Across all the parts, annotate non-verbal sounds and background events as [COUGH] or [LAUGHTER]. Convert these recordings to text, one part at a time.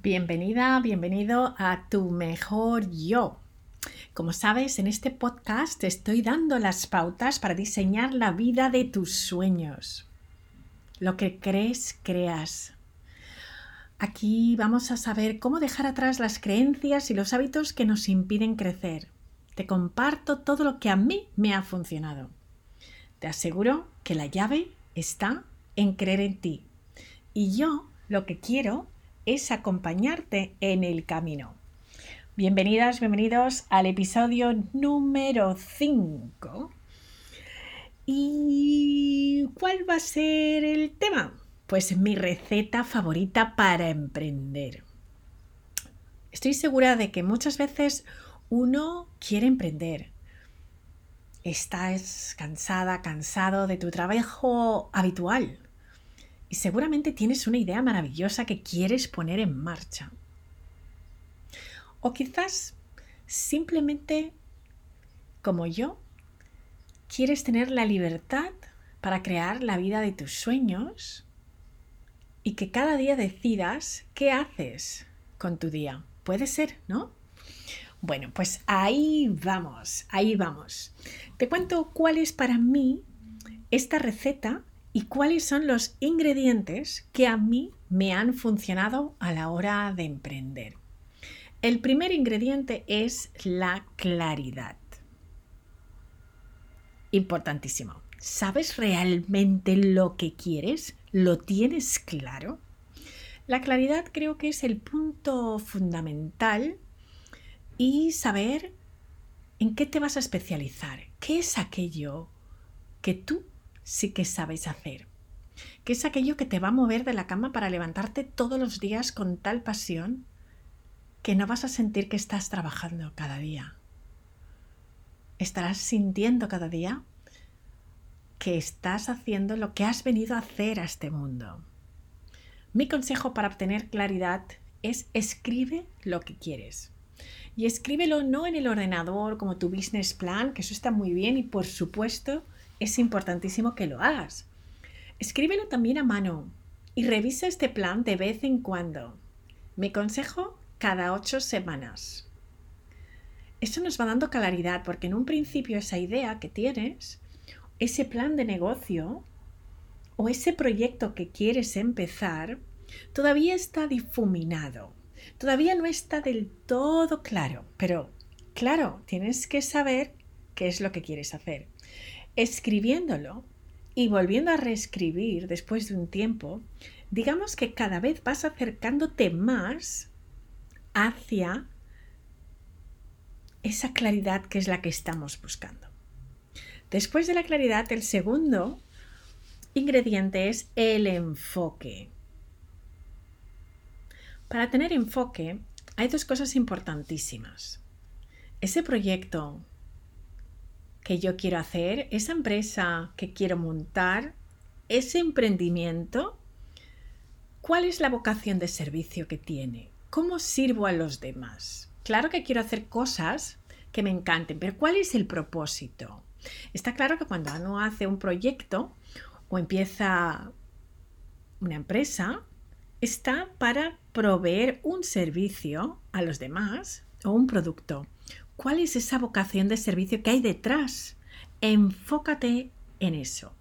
Bienvenida, bienvenido a tu mejor yo. Como sabes, en este podcast te estoy dando las pautas para diseñar la vida de tus sueños. Lo que crees, creas. Aquí vamos a saber cómo dejar atrás las creencias y los hábitos que nos impiden crecer. Te comparto todo lo que a mí me ha funcionado. Te aseguro que la llave está en creer en ti. Y yo lo que quiero es acompañarte en el camino. Bienvenidas, bienvenidos al episodio número 5. ¿Y cuál va a ser el tema? Pues mi receta favorita para emprender. Estoy segura de que muchas veces uno quiere emprender. Estás cansada, cansado de tu trabajo habitual, y seguramente tienes una idea maravillosa que quieres poner en marcha. O quizás simplemente, como yo, quieres tener la libertad para crear la vida de tus sueños y que cada día decidas qué haces con tu día. Puede ser, ¿no? Bueno, pues ahí vamos, ahí vamos. Te cuento cuál es para mí esta receta y cuáles son los ingredientes que a mí me han funcionado a la hora de emprender. El primer ingrediente es la claridad. Importantísimo. ¿Sabes realmente lo que quieres? ¿Lo tienes claro? La claridad creo que es el punto fundamental y saber en qué te vas a especializar, qué es aquello que tú sí que sabes hacer, que es aquello que te va a mover de la cama para levantarte todos los días con tal pasión que no vas a sentir que estás trabajando cada día. Estarás sintiendo cada día que estás haciendo lo que has venido a hacer a este mundo. Mi consejo para obtener claridad es escribe lo que quieres. Y escríbelo no en el ordenador como tu business plan, que eso está muy bien y por supuesto es importantísimo que lo hagas. Escríbelo también a mano y revisa este plan de vez en cuando. Mi consejo, cada ocho semanas. Esto nos va dando claridad porque en un principio esa idea que tienes, ese plan de negocio o ese proyecto que quieres empezar, todavía está difuminado. Todavía no está del todo claro, pero claro, tienes que saber qué es lo que quieres hacer escribiéndolo y volviendo a reescribir después de un tiempo, digamos que cada vez vas acercándote más hacia esa claridad que es la que estamos buscando. Después de la claridad, el segundo ingrediente es el enfoque. Para tener enfoque hay dos cosas importantísimas. Ese proyecto que yo quiero hacer, esa empresa que quiero montar, ese emprendimiento, ¿cuál es la vocación de servicio que tiene? ¿Cómo sirvo a los demás? Claro que quiero hacer cosas que me encanten, pero ¿cuál es el propósito? Está claro que cuando uno hace un proyecto o empieza una empresa, está para proveer un servicio a los demás o un producto. ¿Cuál es esa vocación de servicio que hay detrás? Enfócate en eso.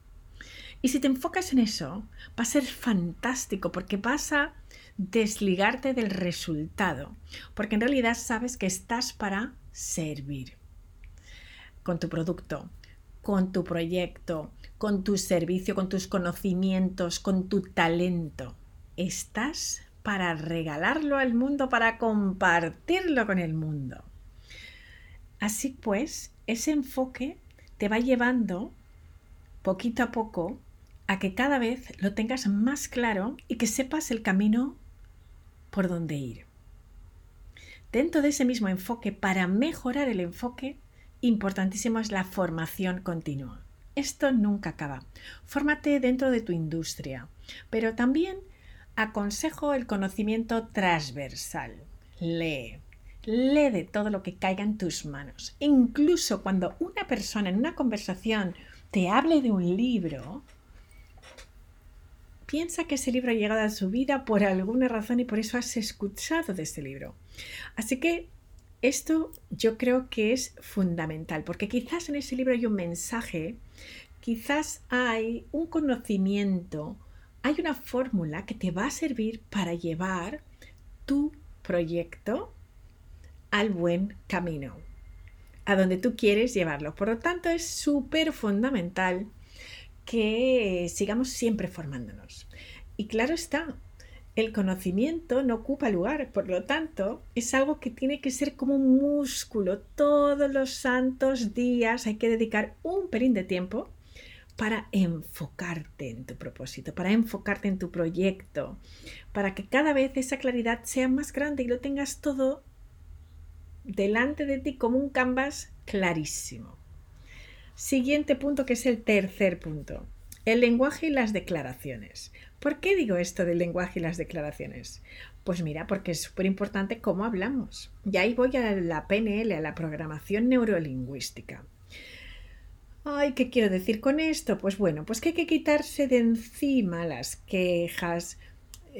Y si te enfocas en eso, va a ser fantástico porque vas a desligarte del resultado, porque en realidad sabes que estás para servir con tu producto, con tu proyecto, con tu servicio, con tus conocimientos, con tu talento. Estás para regalarlo al mundo, para compartirlo con el mundo. Así pues, ese enfoque te va llevando poquito a poco a que cada vez lo tengas más claro y que sepas el camino por donde ir. Dentro de ese mismo enfoque, para mejorar el enfoque, importantísimo es la formación continua. Esto nunca acaba. Fórmate dentro de tu industria, pero también aconsejo el conocimiento transversal. Lee, lee todo lo que caiga en tus manos. Incluso cuando una persona en una conversación te hable de un libro, piensa que ese libro ha llegado a su vida por alguna razón y por eso has escuchado de ese libro. Así que esto yo creo que es fundamental, porque quizás en ese libro hay un mensaje, quizás hay un conocimiento, hay una fórmula que te va a servir para llevar tu proyecto al buen camino, a donde tú quieres llevarlo. Por lo tanto, es súper fundamental que sigamos siempre formándonos. Y claro está, el conocimiento no ocupa lugar, por lo tanto, es algo que tiene que ser como un músculo. Todos los santos días hay que dedicar un pelín de tiempo para enfocarte en tu propósito, para enfocarte en tu proyecto, para que cada vez esa claridad sea más grande y lo tengas todo delante de ti como un canvas clarísimo. Siguiente punto que es el tercer punto, el lenguaje y las declaraciones. ¿Por qué digo esto del lenguaje y las declaraciones? Pues mira, porque es súper importante cómo hablamos. Y ahí voy a la PNL, a la programación neurolingüística. Ay, ¿qué quiero decir con esto? Pues bueno, pues que hay que quitarse de encima las quejas,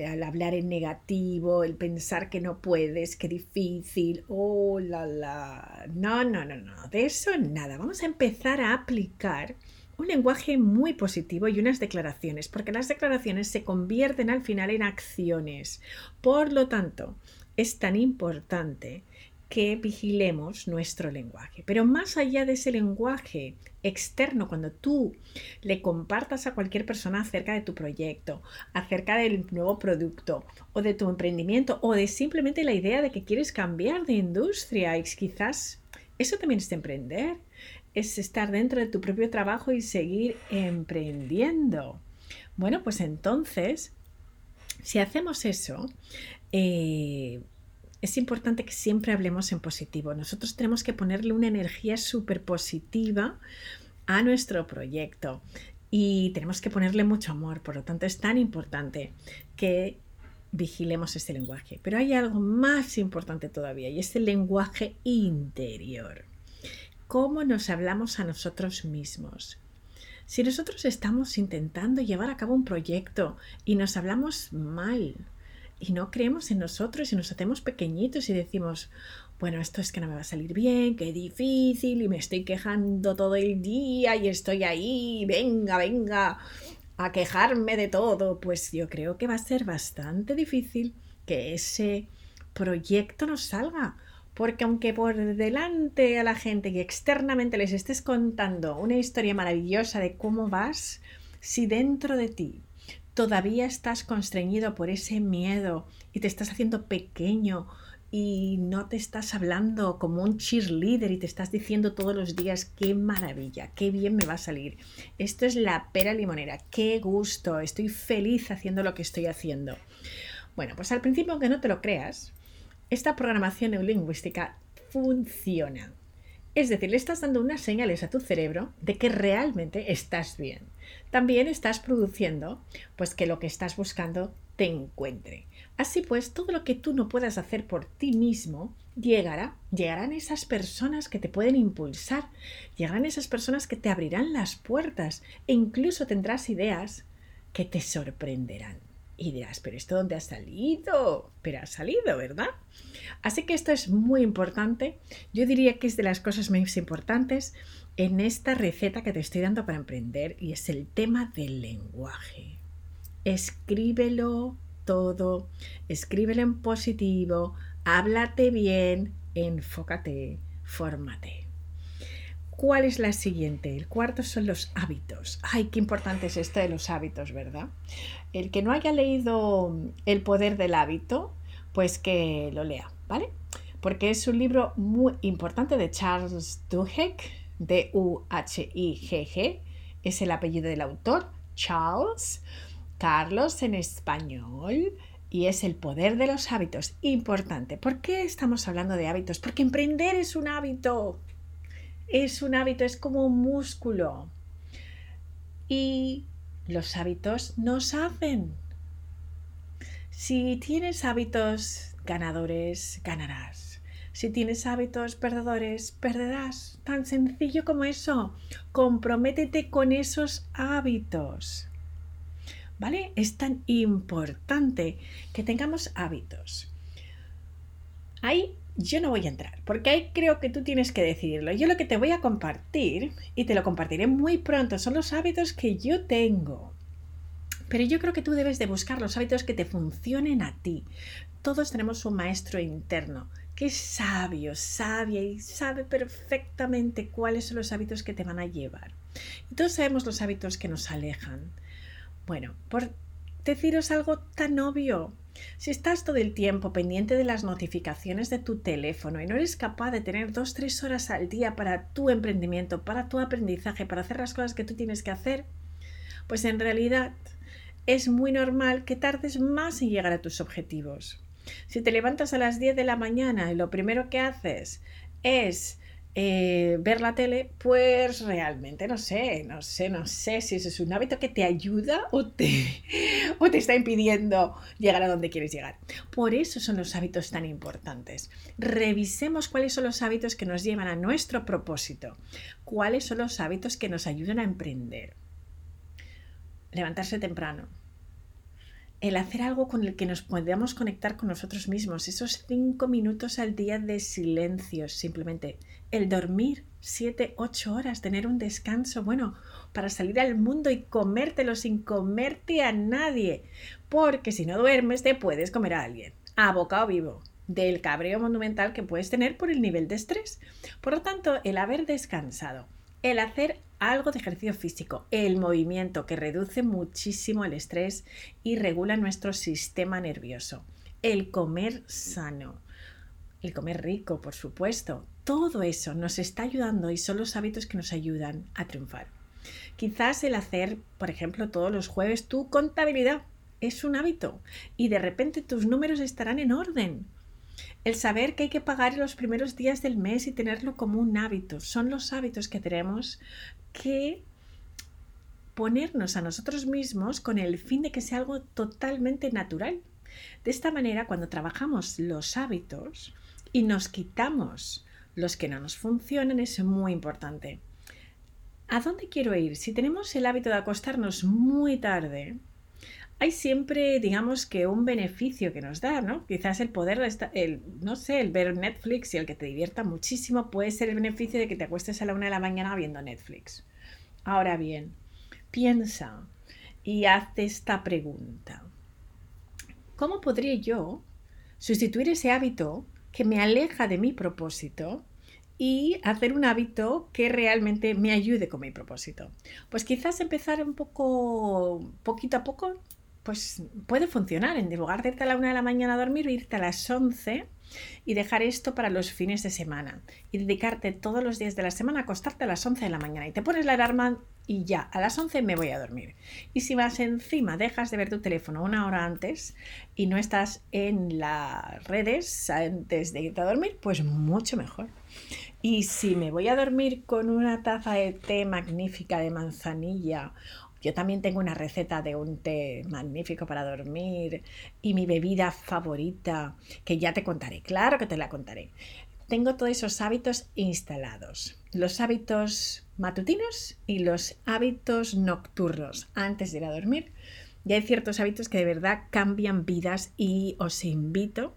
al hablar en negativo, el pensar que no puedes, que difícil, oh la la. No, no, no, no, de eso nada. Vamos a empezar a aplicar un lenguaje muy positivo y unas declaraciones, porque las declaraciones se convierten al final en acciones. Por lo tanto, es tan importante que vigilemos nuestro lenguaje. Pero más allá de ese lenguaje externo, cuando tú le compartas a cualquier persona acerca de tu proyecto, acerca del nuevo producto o de tu emprendimiento o de simplemente la idea de que quieres cambiar de industria quizás eso también es emprender es estar dentro de tu propio trabajo y seguir emprendiendo. Bueno, pues entonces, si hacemos eso, eh, es importante que siempre hablemos en positivo. Nosotros tenemos que ponerle una energía súper positiva a nuestro proyecto y tenemos que ponerle mucho amor. Por lo tanto, es tan importante que vigilemos ese lenguaje. Pero hay algo más importante todavía y es el lenguaje interior cómo nos hablamos a nosotros mismos. Si nosotros estamos intentando llevar a cabo un proyecto y nos hablamos mal y no creemos en nosotros y nos hacemos pequeñitos y decimos, bueno, esto es que no me va a salir bien, qué difícil y me estoy quejando todo el día y estoy ahí, venga, venga, a quejarme de todo, pues yo creo que va a ser bastante difícil que ese proyecto nos salga porque aunque por delante a la gente y externamente les estés contando una historia maravillosa de cómo vas, si dentro de ti todavía estás constreñido por ese miedo y te estás haciendo pequeño y no te estás hablando como un cheerleader y te estás diciendo todos los días qué maravilla, qué bien me va a salir. Esto es la pera limonera, qué gusto, estoy feliz haciendo lo que estoy haciendo. Bueno, pues al principio, aunque no te lo creas, esta programación neurolingüística funciona. Es decir, le estás dando unas señales a tu cerebro de que realmente estás bien. También estás produciendo pues que lo que estás buscando te encuentre. Así pues, todo lo que tú no puedas hacer por ti mismo llegará, llegarán esas personas que te pueden impulsar, llegarán esas personas que te abrirán las puertas e incluso tendrás ideas que te sorprenderán. Y dirás, pero ¿esto dónde ha salido? Pero ha salido, ¿verdad? Así que esto es muy importante. Yo diría que es de las cosas más importantes en esta receta que te estoy dando para emprender y es el tema del lenguaje. Escríbelo todo, escríbelo en positivo, háblate bien, enfócate, fórmate. ¿Cuál es la siguiente? El cuarto son los hábitos. Ay, qué importante es esto de los hábitos, ¿verdad? El que no haya leído El poder del hábito, pues que lo lea, ¿vale? Porque es un libro muy importante de Charles Duhigg, D-U-H-I-G-G, es el apellido del autor, Charles, Carlos en español, y es el poder de los hábitos. Importante. ¿Por qué estamos hablando de hábitos? Porque emprender es un hábito es un hábito, es como un músculo. Y los hábitos nos hacen. Si tienes hábitos ganadores, ganarás. Si tienes hábitos perdedores, perderás. Tan sencillo como eso. Comprométete con esos hábitos. ¿vale? Es tan importante que tengamos hábitos. Ahí yo no voy a entrar, porque ahí creo que tú tienes que decidirlo. Yo lo que te voy a compartir, y te lo compartiré muy pronto, son los hábitos que yo tengo. Pero yo creo que tú debes de buscar los hábitos que te funcionen a ti. Todos tenemos un maestro interno que es sabio, sabia y sabe perfectamente cuáles son los hábitos que te van a llevar. Y todos sabemos los hábitos que nos alejan. Bueno, por deciros algo tan obvio, si estás todo el tiempo pendiente de las notificaciones de tu teléfono y no eres capaz de tener dos, tres horas al día para tu emprendimiento, para tu aprendizaje, para hacer las cosas que tú tienes que hacer, pues en realidad es muy normal que tardes más en llegar a tus objetivos. Si te levantas a las 10 de la mañana y lo primero que haces es eh, ver la tele, pues realmente no sé, no sé, no sé si eso es un hábito que te ayuda o te, [LAUGHS] o te está impidiendo llegar a donde quieres llegar. Por eso son los hábitos tan importantes. Revisemos cuáles son los hábitos que nos llevan a nuestro propósito, cuáles son los hábitos que nos ayudan a emprender. Levantarse temprano, el hacer algo con el que nos podamos conectar con nosotros mismos, esos cinco minutos al día de silencio, simplemente el dormir siete, ocho horas, tener un descanso, bueno, para salir al mundo y comértelo sin comerte a nadie, porque si no duermes te puedes comer a alguien, a bocado vivo del cabreo monumental que puedes tener por el nivel de estrés. Por lo tanto, el haber descansado, el hacer algo de ejercicio físico, el movimiento que reduce muchísimo el estrés y regula nuestro sistema nervioso, el comer sano, el comer rico, por supuesto, todo eso nos está ayudando y son los hábitos que nos ayudan a triunfar. Quizás el hacer, por ejemplo, todos los jueves tu contabilidad es un hábito y de repente tus números estarán en orden el saber que hay que pagar en los primeros días del mes y tenerlo como un hábito. Son los hábitos que tenemos que ponernos a nosotros mismos con el fin de que sea algo totalmente natural. De esta manera, cuando trabajamos los hábitos y nos quitamos los que no nos funcionan, es muy importante. ¿A dónde quiero ir? Si tenemos el hábito de acostarnos muy tarde, hay siempre, digamos que un beneficio que nos da, ¿no? Quizás el poder, el, no sé, el ver Netflix y el que te divierta muchísimo puede ser el beneficio de que te acuestes a la una de la mañana viendo Netflix. Ahora bien, piensa y hazte esta pregunta. ¿Cómo podría yo sustituir ese hábito que me aleja de mi propósito y hacer un hábito que realmente me ayude con mi propósito. Pues quizás empezar un poco, poquito a poco, pues puede funcionar. En lugar de irte a la una de la mañana a dormir, irte a las 11 y dejar esto para los fines de semana y dedicarte todos los días de la semana a acostarte a las 11 de la mañana y te pones la alarma y ya, a las 11 me voy a dormir. Y si vas encima, dejas de ver tu teléfono una hora antes y no estás en las redes antes de irte a dormir, pues mucho mejor. Y si me voy a dormir con una taza de té magnífica de manzanilla yo también tengo una receta de un té magnífico para dormir y mi bebida favorita, que ya te contaré, claro que te la contaré. Tengo todos esos hábitos instalados, los hábitos matutinos y los hábitos nocturnos antes de ir a dormir. Y hay ciertos hábitos que de verdad cambian vidas y os invito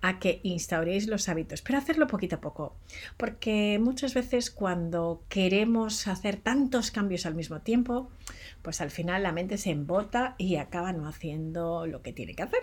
a que instauréis los hábitos, pero hacerlo poquito a poco, porque muchas veces cuando queremos hacer tantos cambios al mismo tiempo, pues al final la mente se embota y acaba no haciendo lo que tiene que hacer.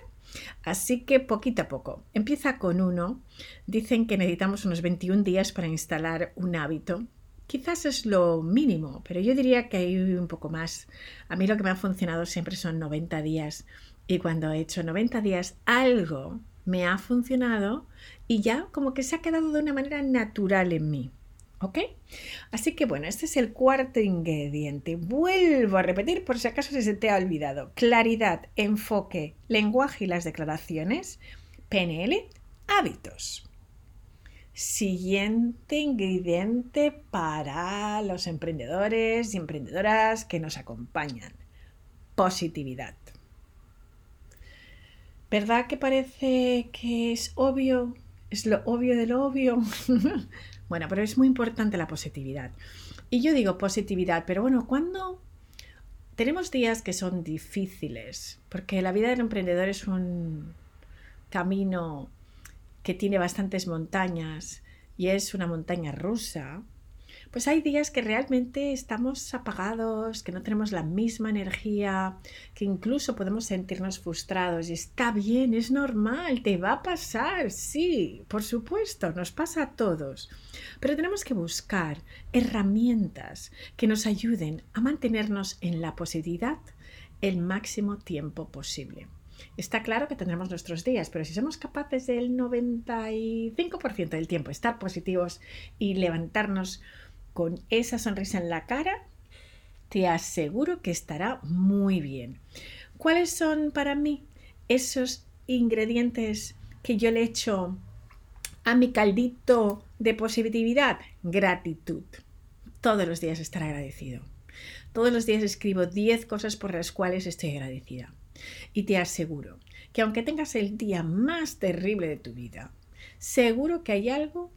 Así que poquito a poco. Empieza con uno. Dicen que necesitamos unos 21 días para instalar un hábito. Quizás es lo mínimo, pero yo diría que hay un poco más. A mí lo que me ha funcionado siempre son 90 días. Y cuando he hecho 90 días, algo me ha funcionado y ya como que se ha quedado de una manera natural en mí. ¿Ok? Así que bueno, este es el cuarto ingrediente. Vuelvo a repetir por si acaso se te ha olvidado. Claridad, enfoque, lenguaje y las declaraciones. PNL, hábitos. Siguiente ingrediente para los emprendedores y emprendedoras que nos acompañan. Positividad. ¿Verdad que parece que es obvio? Es lo obvio de lo obvio. [LAUGHS] Bueno, pero es muy importante la positividad. Y yo digo positividad, pero bueno, ¿cuándo tenemos días que son difíciles, porque la vida del emprendedor es un camino que tiene bastantes montañas y es una montaña rusa, pues hay días que realmente estamos apagados, que no tenemos la misma energía, que incluso podemos sentirnos frustrados y está bien, es normal, te va a pasar, sí, por supuesto, nos pasa a todos, pero tenemos que buscar herramientas que nos ayuden a mantenernos en la positividad el máximo tiempo posible. Está claro que tendremos nuestros días, pero si somos capaces del 95% del tiempo estar positivos y levantarnos con esa sonrisa en la cara, te aseguro que estará muy bien. ¿Cuáles son para mí esos ingredientes que yo le echo a mi caldito de positividad? Gratitud. Todos los días estar agradecido. Todos los días escribo 10 cosas por las cuales estoy agradecida. Y te aseguro que aunque tengas el día más terrible de tu vida, seguro que hay algo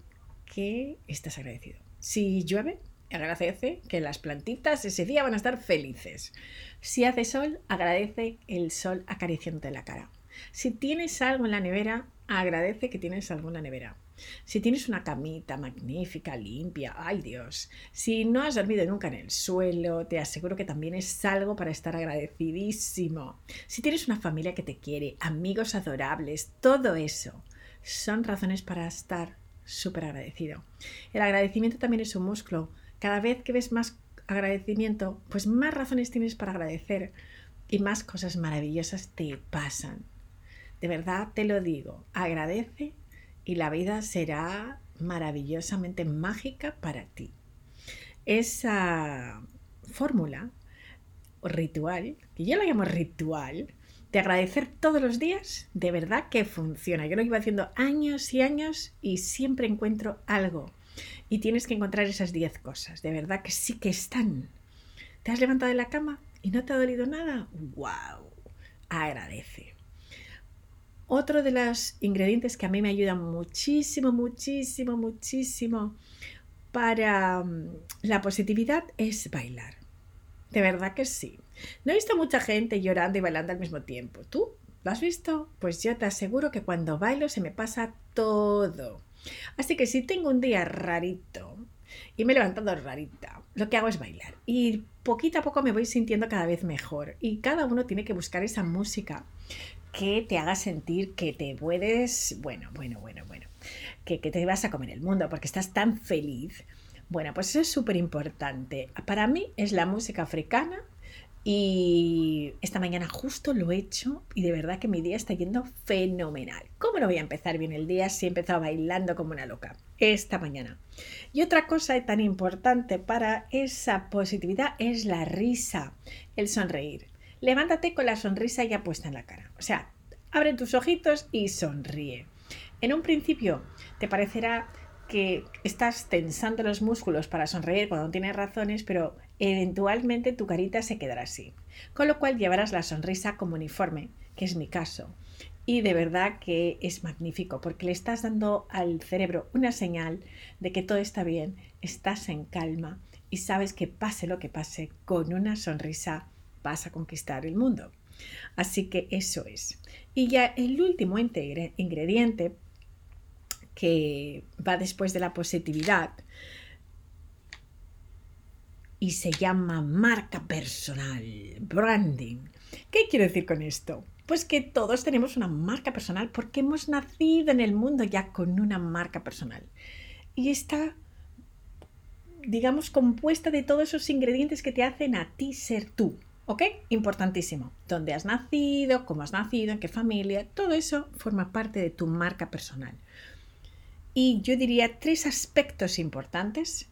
que estás agradecido. Si llueve, agradece que las plantitas ese día van a estar felices. Si hace sol, agradece el sol acariciándote la cara. Si tienes algo en la nevera, agradece que tienes algo en la nevera. Si tienes una camita magnífica, limpia, ay Dios. Si no has dormido nunca en el suelo, te aseguro que también es algo para estar agradecidísimo. Si tienes una familia que te quiere, amigos adorables, todo eso son razones para estar súper agradecido. El agradecimiento también es un músculo. Cada vez que ves más agradecimiento, pues más razones tienes para agradecer y más cosas maravillosas te pasan. De verdad te lo digo, agradece y la vida será maravillosamente mágica para ti. Esa fórmula ritual, que yo la llamo ritual, de agradecer todos los días, de verdad que funciona. Yo lo iba haciendo años y años y siempre encuentro algo. Y tienes que encontrar esas 10 cosas, de verdad que sí que están. ¿Te has levantado de la cama y no te ha dolido nada? ¡Wow! Agradece. Otro de los ingredientes que a mí me ayudan muchísimo, muchísimo, muchísimo para mm, la positividad es bailar. De verdad que sí. No he visto mucha gente llorando y bailando al mismo tiempo. ¿Tú? ¿Lo has visto? Pues yo te aseguro que cuando bailo se me pasa todo. Así que si tengo un día rarito y me he levantado rarita, lo que hago es bailar. Y poquito a poco me voy sintiendo cada vez mejor. Y cada uno tiene que buscar esa música que te haga sentir que te puedes, bueno, bueno, bueno, bueno, que, que te vas a comer el mundo porque estás tan feliz. Bueno, pues eso es súper importante. Para mí es la música africana y esta mañana justo lo he hecho y de verdad que mi día está yendo fenomenal. ¿Cómo no voy a empezar bien el día si he empezado bailando como una loca? Esta mañana. Y otra cosa tan importante para esa positividad es la risa, el sonreír. Levántate con la sonrisa ya puesta en la cara. O sea, abre tus ojitos y sonríe. En un principio te parecerá que estás tensando los músculos para sonreír cuando no tienes razones, pero eventualmente tu carita se quedará así. Con lo cual llevarás la sonrisa como uniforme, que es mi caso. Y de verdad que es magnífico porque le estás dando al cerebro una señal de que todo está bien, estás en calma y sabes que pase lo que pase, con una sonrisa vas a conquistar el mundo. Así que eso es. Y ya el último ingrediente que va después de la positividad y se llama marca personal, branding. ¿Qué quiero decir con esto? Pues que todos tenemos una marca personal porque hemos nacido en el mundo ya con una marca personal. Y está, digamos, compuesta de todos esos ingredientes que te hacen a ti ser tú. ¿Ok? Importantísimo. ¿Dónde has nacido? ¿Cómo has nacido? ¿En qué familia? Todo eso forma parte de tu marca personal. Y yo diría tres aspectos importantes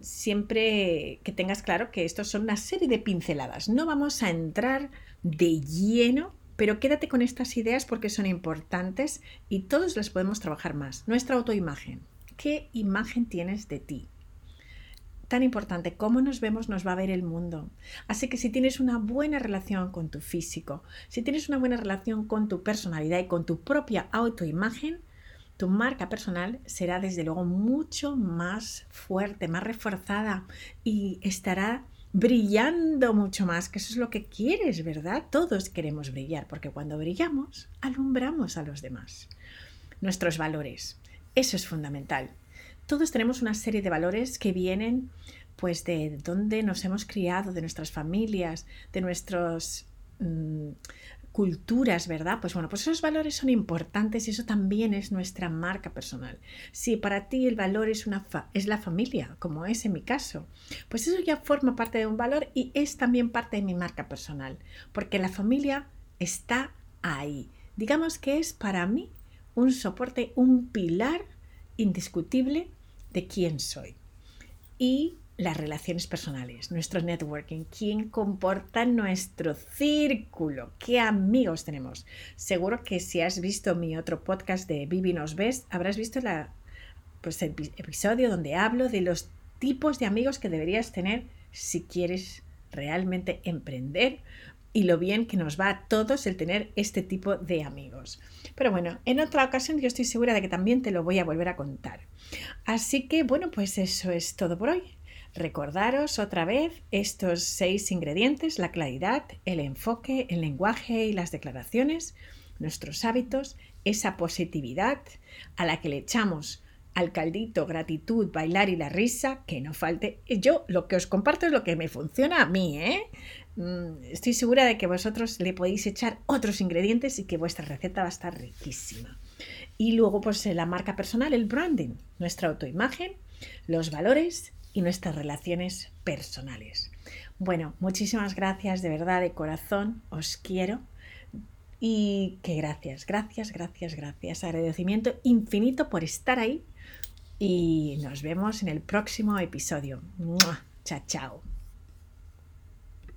siempre que tengas claro que estos son una serie de pinceladas. No vamos a entrar de lleno, pero quédate con estas ideas porque son importantes y todos las podemos trabajar más. Nuestra autoimagen. ¿Qué imagen tienes de ti? Tan importante, cómo nos vemos nos va a ver el mundo. Así que si tienes una buena relación con tu físico, si tienes una buena relación con tu personalidad y con tu propia autoimagen, tu marca personal será desde luego mucho más fuerte, más reforzada y estará brillando mucho más, que eso es lo que quieres, ¿verdad? Todos queremos brillar, porque cuando brillamos, alumbramos a los demás. Nuestros valores, eso es fundamental. Todos tenemos una serie de valores que vienen pues de dónde nos hemos criado, de nuestras familias, de nuestros mm, culturas, ¿verdad? Pues bueno, pues esos valores son importantes y eso también es nuestra marca personal. Si para ti el valor es, una es la familia, como es en mi caso, pues eso ya forma parte de un valor y es también parte de mi marca personal, porque la familia está ahí. Digamos que es para mí un soporte, un pilar indiscutible de quién soy. Y las relaciones personales, nuestro networking, quién comporta nuestro círculo, qué amigos tenemos. Seguro que si has visto mi otro podcast de Vivi nos ves, habrás visto la, pues, el episodio donde hablo de los tipos de amigos que deberías tener si quieres realmente emprender y lo bien que nos va a todos el tener este tipo de amigos. Pero bueno, en otra ocasión yo estoy segura de que también te lo voy a volver a contar. Así que bueno, pues eso es todo por hoy. Recordaros otra vez estos seis ingredientes, la claridad, el enfoque, el lenguaje y las declaraciones, nuestros hábitos, esa positividad a la que le echamos al caldito, gratitud, bailar y la risa, que no falte. Yo lo que os comparto es lo que me funciona a mí, ¿eh? Mm, estoy segura de que vosotros le podéis echar otros ingredientes y que vuestra receta va a estar riquísima. Y luego, pues la marca personal, el branding, nuestra autoimagen, los valores y nuestras relaciones personales. Bueno, muchísimas gracias de verdad, de corazón, os quiero y que gracias, gracias, gracias, gracias. Agradecimiento infinito por estar ahí y nos vemos en el próximo episodio. Chao, chao.